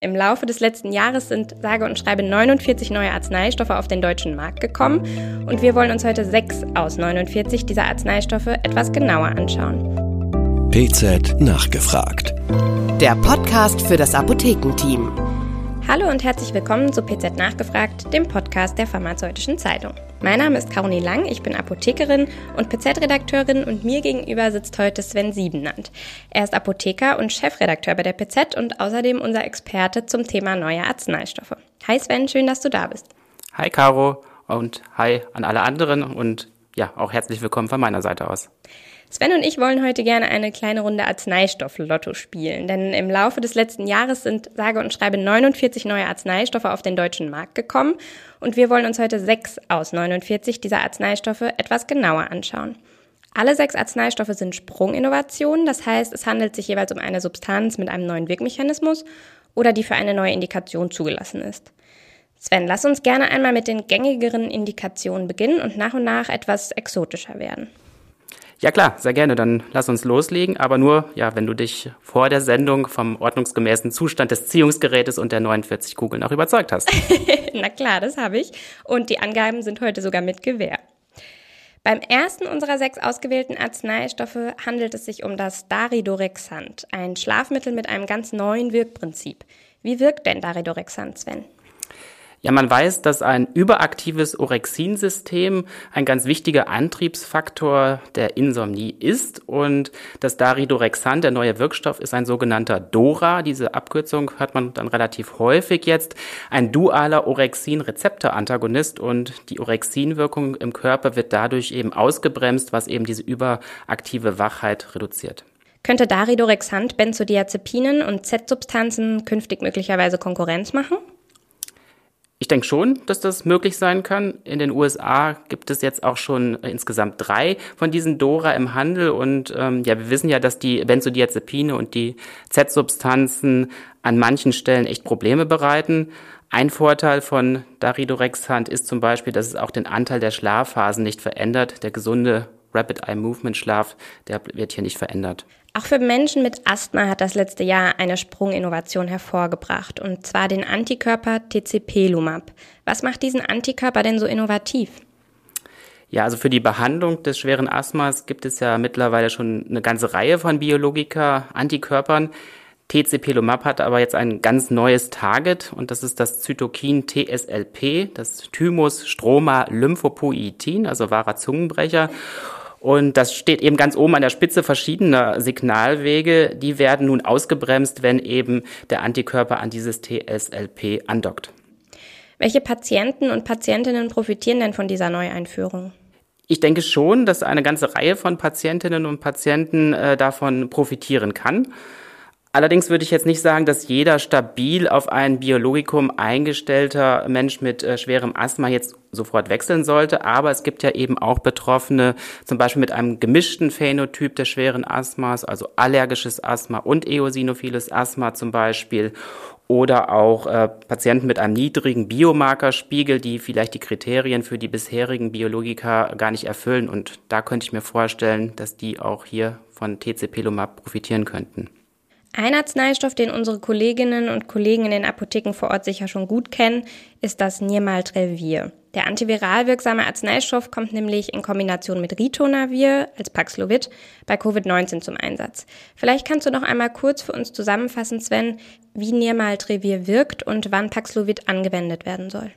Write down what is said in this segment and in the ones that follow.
Im Laufe des letzten Jahres sind sage und schreibe 49 neue Arzneistoffe auf den deutschen Markt gekommen und wir wollen uns heute sechs aus 49 dieser Arzneistoffe etwas genauer anschauen. PZ nachgefragt. Der Podcast für das Apothekenteam. Hallo und herzlich willkommen zu PZ Nachgefragt, dem Podcast der Pharmazeutischen Zeitung. Mein Name ist Caroline Lang, ich bin Apothekerin und PZ-Redakteurin und mir gegenüber sitzt heute Sven Siebenand. Er ist Apotheker und Chefredakteur bei der PZ und außerdem unser Experte zum Thema neue Arzneistoffe. Hi Sven, schön, dass du da bist. Hi Caro und hi an alle anderen und ja, auch herzlich willkommen von meiner Seite aus. Sven und ich wollen heute gerne eine kleine Runde Arzneistoff-Lotto spielen, denn im Laufe des letzten Jahres sind sage und schreibe 49 neue Arzneistoffe auf den deutschen Markt gekommen und wir wollen uns heute sechs aus 49 dieser Arzneistoffe etwas genauer anschauen. Alle sechs Arzneistoffe sind Sprunginnovationen, das heißt, es handelt sich jeweils um eine Substanz mit einem neuen Wirkmechanismus oder die für eine neue Indikation zugelassen ist. Sven, lass uns gerne einmal mit den gängigeren Indikationen beginnen und nach und nach etwas exotischer werden. Ja klar, sehr gerne. Dann lass uns loslegen. Aber nur, ja, wenn du dich vor der Sendung vom ordnungsgemäßen Zustand des Ziehungsgerätes und der 49 Kugeln auch überzeugt hast. Na klar, das habe ich. Und die Angaben sind heute sogar mit Gewähr. Beim ersten unserer sechs ausgewählten Arzneistoffe handelt es sich um das Daridorexant, ein Schlafmittel mit einem ganz neuen Wirkprinzip. Wie wirkt denn Daridorexant, Sven? Ja, man weiß, dass ein überaktives Orexinsystem ein ganz wichtiger Antriebsfaktor der Insomnie ist und das Daridorexan, der neue Wirkstoff, ist ein sogenannter DORA. Diese Abkürzung hört man dann relativ häufig jetzt. Ein dualer Orexin-Rezeptor-Antagonist und die Orexinwirkung im Körper wird dadurch eben ausgebremst, was eben diese überaktive Wachheit reduziert. Könnte Daridorexant Benzodiazepinen und Z-Substanzen künftig möglicherweise Konkurrenz machen? Ich denke schon, dass das möglich sein kann. In den USA gibt es jetzt auch schon insgesamt drei von diesen Dora im Handel und ähm, ja, wir wissen ja, dass die Benzodiazepine und die Z-Substanzen an manchen Stellen echt Probleme bereiten. Ein Vorteil von Daridorexant ist zum Beispiel, dass es auch den Anteil der Schlafphasen nicht verändert. Der gesunde Rapid Eye Movement Schlaf, der wird hier nicht verändert. Auch für Menschen mit Asthma hat das letzte Jahr eine Sprunginnovation hervorgebracht, und zwar den Antikörper TCP-Lumab. Was macht diesen Antikörper denn so innovativ? Ja, also für die Behandlung des schweren Asthmas gibt es ja mittlerweile schon eine ganze Reihe von Biologika, Antikörpern. TCP-Lumab hat aber jetzt ein ganz neues Target und das ist das Zytokin TSLP, das Thymus Stroma Lymphopoietin, also wahrer Zungenbrecher. Und das steht eben ganz oben an der Spitze verschiedener Signalwege. Die werden nun ausgebremst, wenn eben der Antikörper an dieses TSLP andockt. Welche Patienten und Patientinnen profitieren denn von dieser Neueinführung? Ich denke schon, dass eine ganze Reihe von Patientinnen und Patienten äh, davon profitieren kann. Allerdings würde ich jetzt nicht sagen, dass jeder stabil auf ein Biologikum eingestellter Mensch mit äh, schwerem Asthma jetzt sofort wechseln sollte. Aber es gibt ja eben auch Betroffene, zum Beispiel mit einem gemischten Phänotyp des schweren Asthmas, also allergisches Asthma und eosinophiles Asthma zum Beispiel. Oder auch äh, Patienten mit einem niedrigen Biomarkerspiegel, die vielleicht die Kriterien für die bisherigen Biologika gar nicht erfüllen. Und da könnte ich mir vorstellen, dass die auch hier von TCP-Lumab profitieren könnten. Ein Arzneistoff, den unsere Kolleginnen und Kollegen in den Apotheken vor Ort sicher schon gut kennen, ist das Nirmaltrelvir. Der antiviral wirksame Arzneistoff kommt nämlich in Kombination mit Ritonavir als Paxlovid bei Covid-19 zum Einsatz. Vielleicht kannst du noch einmal kurz für uns zusammenfassen, Sven, wie Nirmaltrelvir wirkt und wann Paxlovid angewendet werden soll.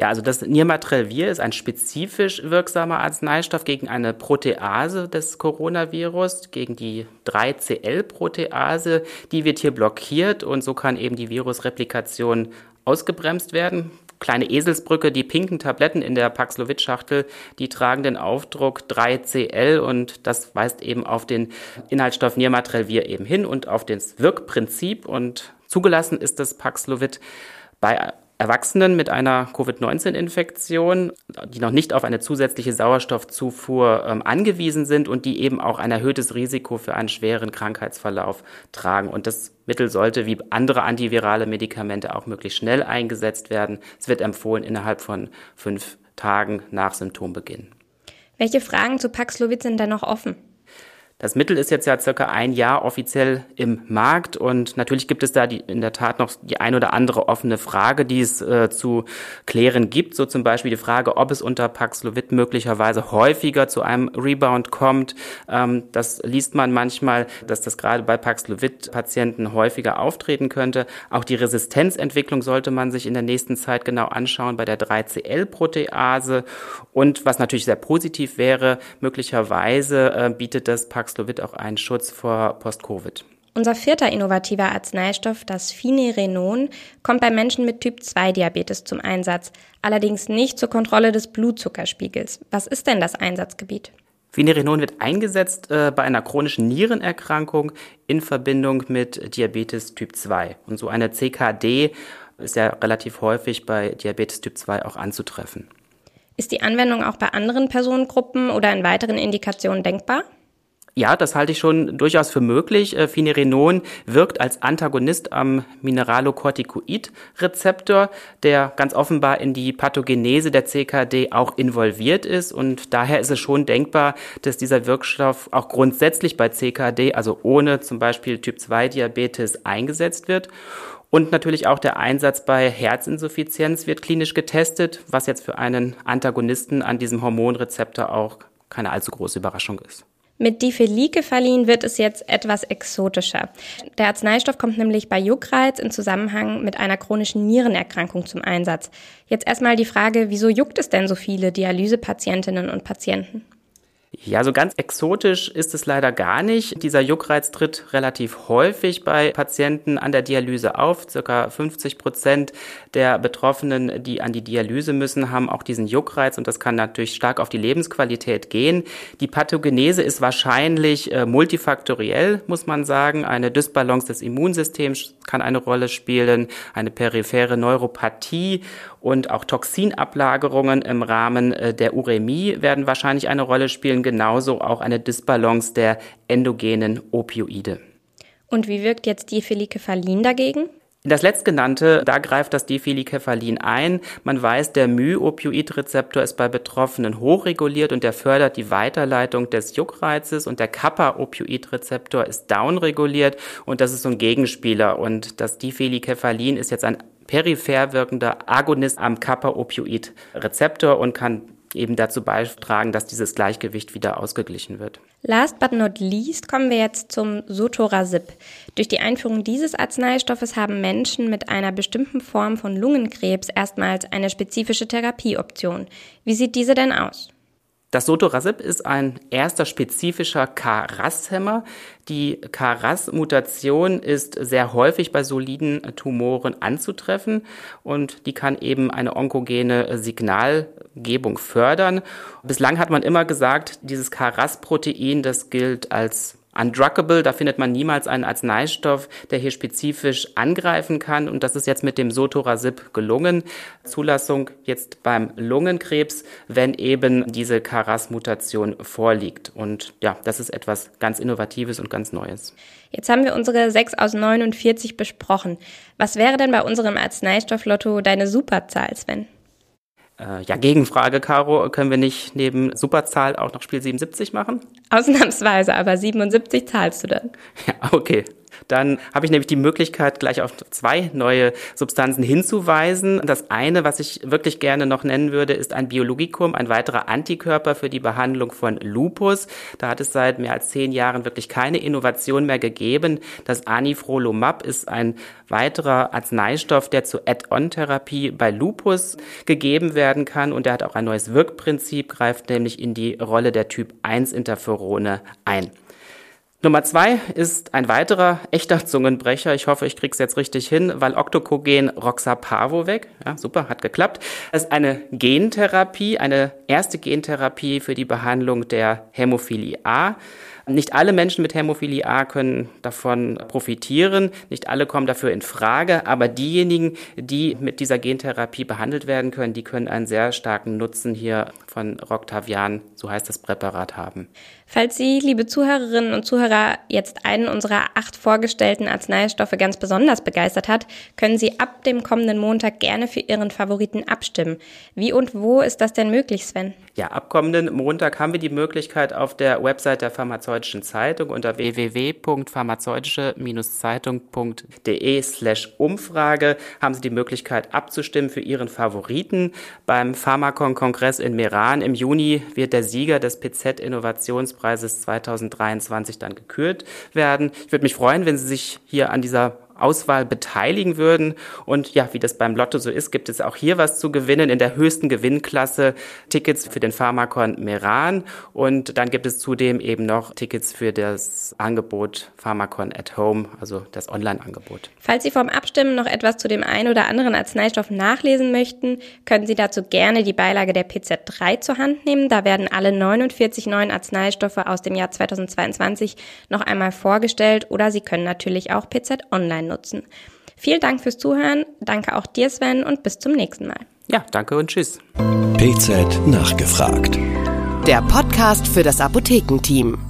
Ja, also das Nirmatrelvir ist ein spezifisch wirksamer Arzneistoff gegen eine Protease des Coronavirus, gegen die 3CL-Protease. Die wird hier blockiert und so kann eben die Virusreplikation ausgebremst werden. Kleine Eselsbrücke, die pinken Tabletten in der Paxlovid-Schachtel, die tragen den Aufdruck 3CL und das weist eben auf den Inhaltsstoff Nirmatrelvir eben hin und auf das Wirkprinzip und zugelassen ist das Paxlovid bei Erwachsenen mit einer Covid-19-Infektion, die noch nicht auf eine zusätzliche Sauerstoffzufuhr ähm, angewiesen sind und die eben auch ein erhöhtes Risiko für einen schweren Krankheitsverlauf tragen. Und das Mittel sollte wie andere antivirale Medikamente auch möglichst schnell eingesetzt werden. Es wird empfohlen innerhalb von fünf Tagen nach Symptombeginn. Welche Fragen zu Paxlovid sind da noch offen? Das Mittel ist jetzt ja circa ein Jahr offiziell im Markt und natürlich gibt es da die, in der Tat noch die ein oder andere offene Frage, die es äh, zu klären gibt. So zum Beispiel die Frage, ob es unter Paxlovid möglicherweise häufiger zu einem Rebound kommt. Ähm, das liest man manchmal, dass das gerade bei Paxlovid-Patienten häufiger auftreten könnte. Auch die Resistenzentwicklung sollte man sich in der nächsten Zeit genau anschauen bei der 3CL-Protease. Und was natürlich sehr positiv wäre, möglicherweise äh, bietet das Paxlovid Paxlovid auch einen Schutz vor Post-Covid. Unser vierter innovativer Arzneistoff, das Finerenon, kommt bei Menschen mit Typ-2-Diabetes zum Einsatz, allerdings nicht zur Kontrolle des Blutzuckerspiegels. Was ist denn das Einsatzgebiet? Finerenon wird eingesetzt äh, bei einer chronischen Nierenerkrankung in Verbindung mit Diabetes Typ 2. Und so eine CKD ist ja relativ häufig bei Diabetes Typ 2 auch anzutreffen. Ist die Anwendung auch bei anderen Personengruppen oder in weiteren Indikationen denkbar? Ja, das halte ich schon durchaus für möglich. Äh, Finerenon wirkt als Antagonist am Mineralocorticoid-Rezeptor, der ganz offenbar in die Pathogenese der CKD auch involviert ist. Und daher ist es schon denkbar, dass dieser Wirkstoff auch grundsätzlich bei CKD, also ohne zum Beispiel Typ-2-Diabetes, eingesetzt wird. Und natürlich auch der Einsatz bei Herzinsuffizienz wird klinisch getestet, was jetzt für einen Antagonisten an diesem Hormonrezeptor auch keine allzu große Überraschung ist. Mit Difelikefalin wird es jetzt etwas exotischer. Der Arzneistoff kommt nämlich bei Juckreiz in Zusammenhang mit einer chronischen Nierenerkrankung zum Einsatz. Jetzt erstmal die Frage, wieso juckt es denn so viele Dialysepatientinnen und Patienten? Ja, so ganz exotisch ist es leider gar nicht. Dieser Juckreiz tritt relativ häufig bei Patienten an der Dialyse auf. Circa 50 Prozent der Betroffenen, die an die Dialyse müssen, haben auch diesen Juckreiz und das kann natürlich stark auf die Lebensqualität gehen. Die Pathogenese ist wahrscheinlich äh, multifaktoriell, muss man sagen. Eine Dysbalance des Immunsystems kann eine Rolle spielen, eine periphere Neuropathie und auch Toxinablagerungen im Rahmen äh, der Uremie werden wahrscheinlich eine Rolle spielen, genauso auch eine Disbalance der endogenen Opioide. Und wie wirkt jetzt Diphelikefalin dagegen? Das letztgenannte, da greift das Diphelikefalin ein. Man weiß, der My-Opioidrezeptor ist bei Betroffenen hochreguliert und der fördert die Weiterleitung des Juckreizes und der Kappa-Opioidrezeptor ist downreguliert und das ist so ein Gegenspieler und das Diphelikefalin ist jetzt ein peripher wirkender Agonist am Kappa-Opioid-Rezeptor und kann eben dazu beitragen, dass dieses Gleichgewicht wieder ausgeglichen wird. Last but not least kommen wir jetzt zum Sotorasib. Durch die Einführung dieses Arzneistoffes haben Menschen mit einer bestimmten Form von Lungenkrebs erstmals eine spezifische Therapieoption. Wie sieht diese denn aus? Das Sotorasib ist ein erster spezifischer KRAS-Hämmer. Die KRAS-Mutation ist sehr häufig bei soliden Tumoren anzutreffen und die kann eben eine onkogene Signalgebung fördern. Bislang hat man immer gesagt, dieses KRAS-Protein, das gilt als Undruggable, da findet man niemals einen Arzneistoff, der hier spezifisch angreifen kann. Und das ist jetzt mit dem Sotorasib gelungen. Zulassung jetzt beim Lungenkrebs, wenn eben diese Karas-Mutation vorliegt. Und ja, das ist etwas ganz Innovatives und ganz Neues. Jetzt haben wir unsere 6 aus 49 besprochen. Was wäre denn bei unserem Arzneistoff-Lotto deine Superzahl, Sven? Äh, ja, Gegenfrage, Caro, können wir nicht neben Superzahl auch noch Spiel 77 machen? Ausnahmsweise, aber 77 zahlst du dann. Ja, okay. Dann habe ich nämlich die Möglichkeit, gleich auf zwei neue Substanzen hinzuweisen. Das eine, was ich wirklich gerne noch nennen würde, ist ein Biologikum, ein weiterer Antikörper für die Behandlung von Lupus. Da hat es seit mehr als zehn Jahren wirklich keine Innovation mehr gegeben. Das Anifrolumab ist ein weiterer Arzneistoff, der zur Add-on-Therapie bei Lupus gegeben werden kann und der hat auch ein neues Wirkprinzip, greift nämlich in die Rolle der Typ-1-Interferone ein. Nummer zwei ist ein weiterer echter Zungenbrecher. Ich hoffe, ich krieg's jetzt richtig hin, weil Octocogen Roxapavovec, ja, super, hat geklappt. Das ist eine Gentherapie, eine erste Gentherapie für die Behandlung der Hämophilie A. Nicht alle Menschen mit Hämophilie A können davon profitieren, nicht alle kommen dafür in Frage, aber diejenigen, die mit dieser Gentherapie behandelt werden können, die können einen sehr starken Nutzen hier von Roctavian, so heißt das Präparat, haben. Falls Sie, liebe Zuhörerinnen und Zuhörer, jetzt einen unserer acht vorgestellten Arzneistoffe ganz besonders begeistert hat, können Sie ab dem kommenden Montag gerne für Ihren Favoriten abstimmen. Wie und wo ist das denn möglich, Sven? Ja, ab kommenden Montag haben wir die Möglichkeit auf der Website der Pharmazeutischen Zeitung unter www.pharmazeutische-zeitung.de slash Umfrage haben Sie die Möglichkeit abzustimmen für Ihren Favoriten. Beim Pharmakon-Kongress in Meran im Juni wird der Sieger des PZ-Innovationspreises 2023 dann gekürt werden. Ich würde mich freuen, wenn Sie sich hier an dieser Auswahl beteiligen würden. Und ja, wie das beim Lotto so ist, gibt es auch hier was zu gewinnen in der höchsten Gewinnklasse Tickets für den Pharmakon Meran. Und dann gibt es zudem eben noch Tickets für das Angebot Pharmakon at Home, also das Online-Angebot. Falls Sie vom Abstimmen noch etwas zu dem einen oder anderen Arzneistoff nachlesen möchten, können Sie dazu gerne die Beilage der PZ3 zur Hand nehmen. Da werden alle 49 neuen Arzneistoffe aus dem Jahr 2022 noch einmal vorgestellt oder Sie können natürlich auch PZ Online nutzen. Vielen Dank fürs Zuhören, danke auch dir Sven und bis zum nächsten Mal. Ja, danke und tschüss. PZ nachgefragt. Der Podcast für das Apothekenteam.